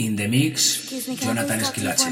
In the Mix, Jonathan Esquilache.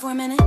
For a minute?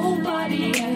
Nobody else.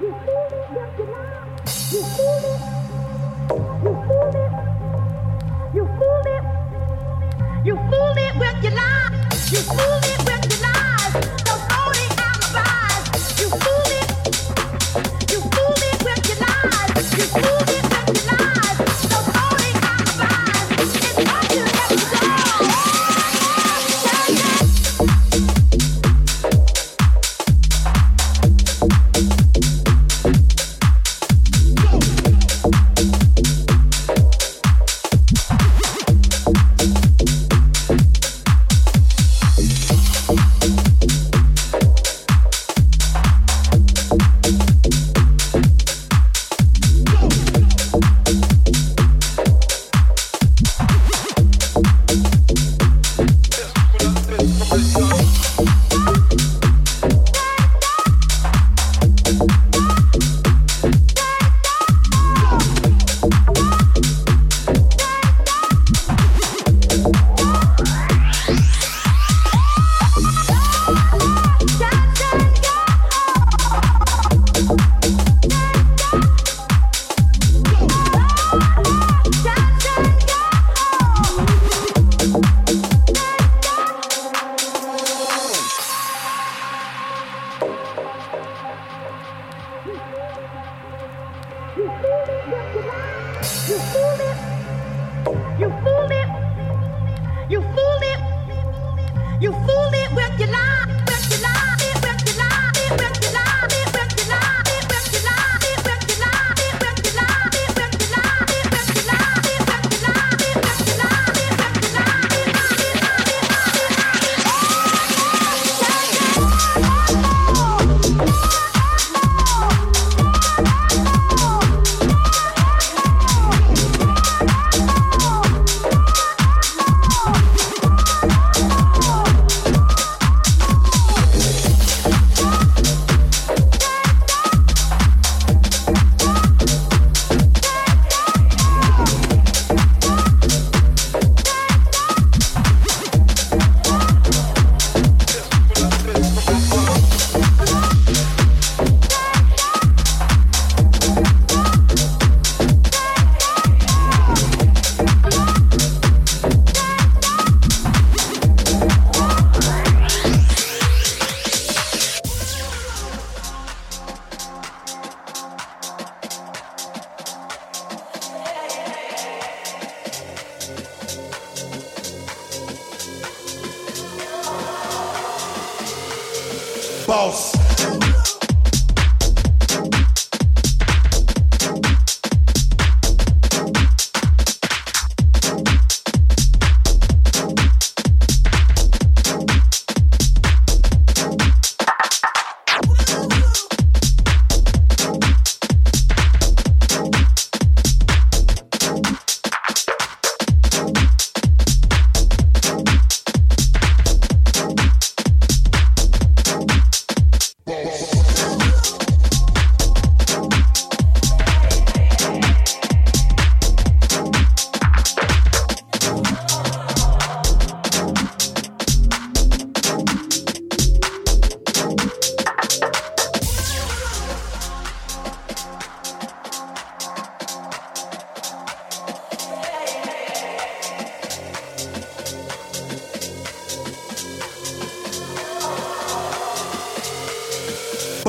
You.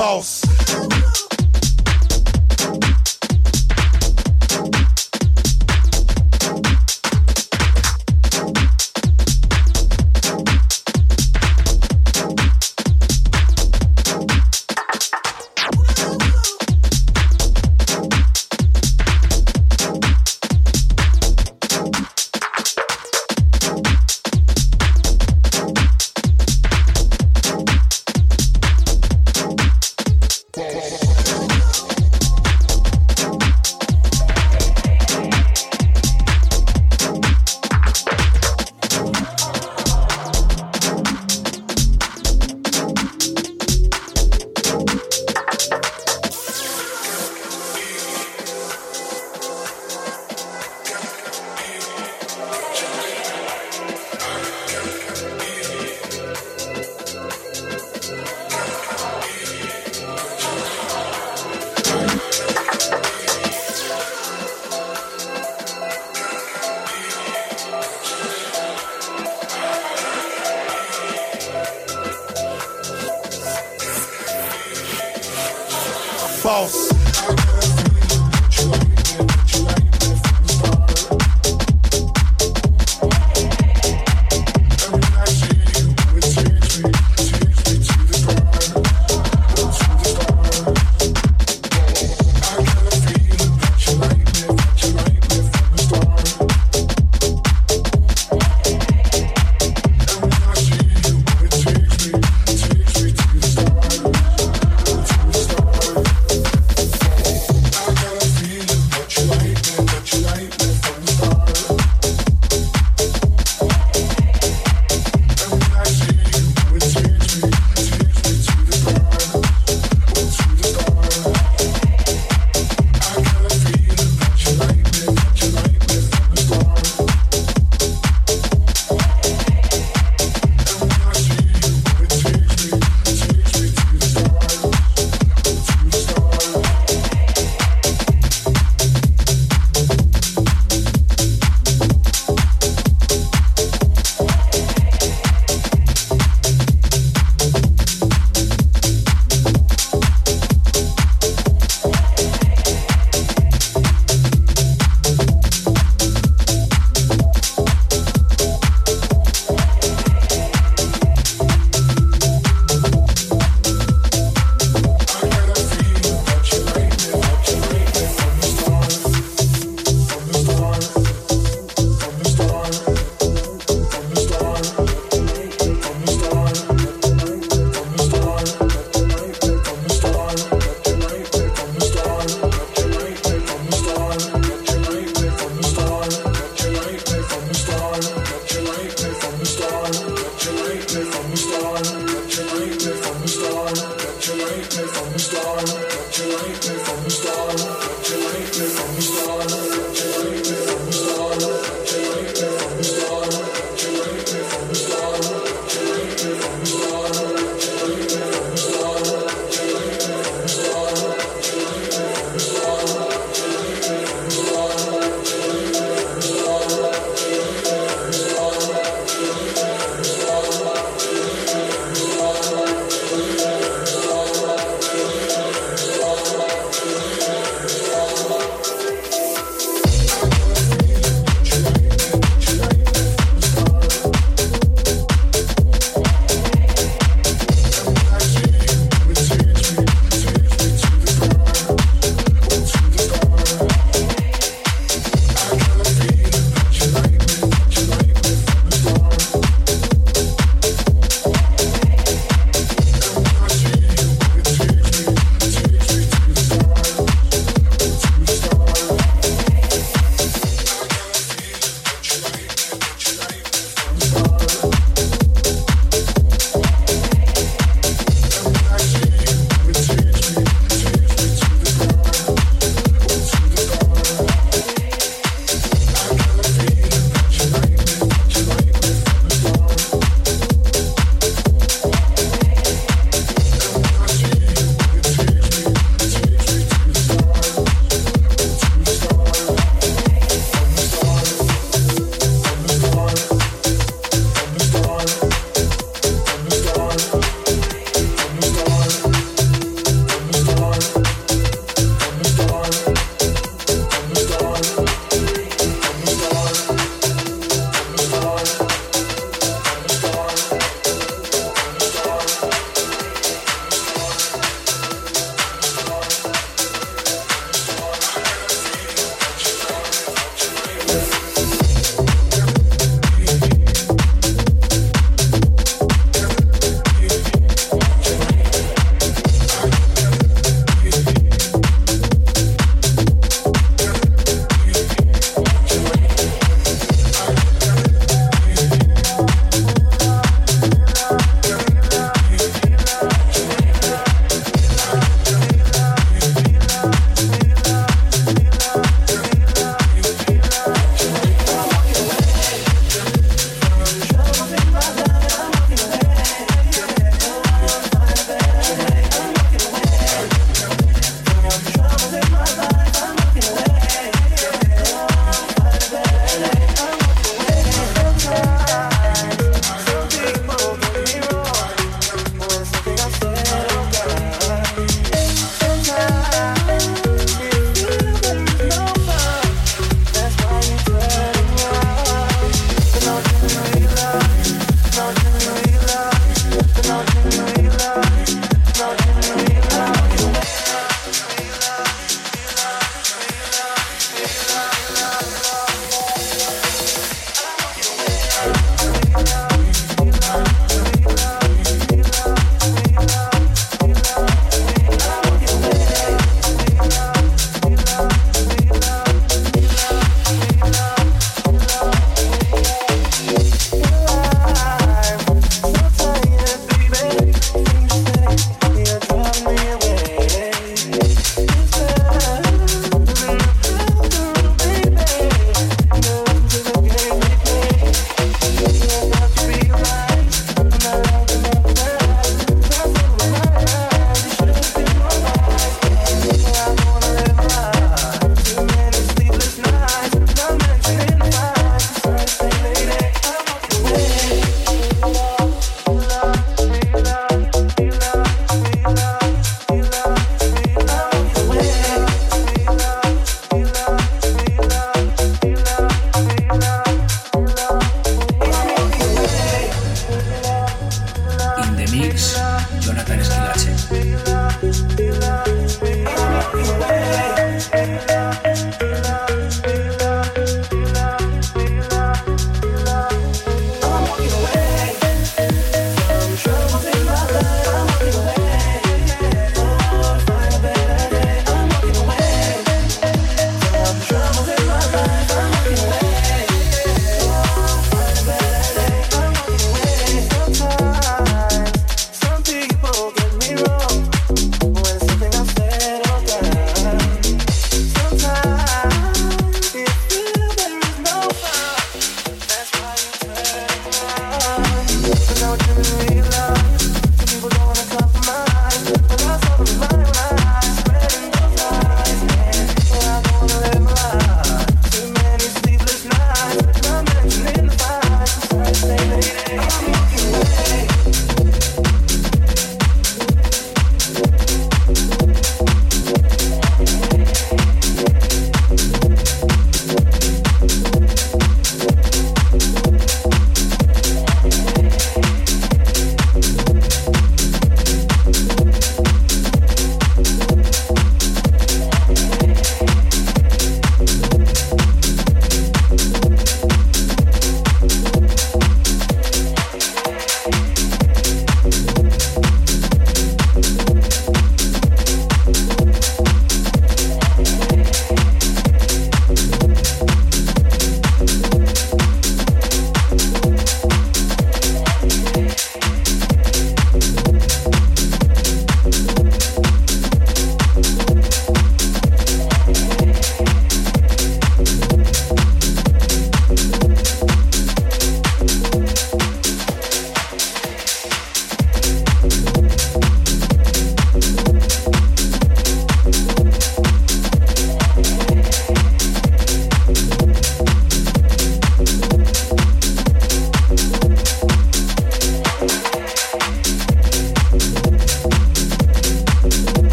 boss.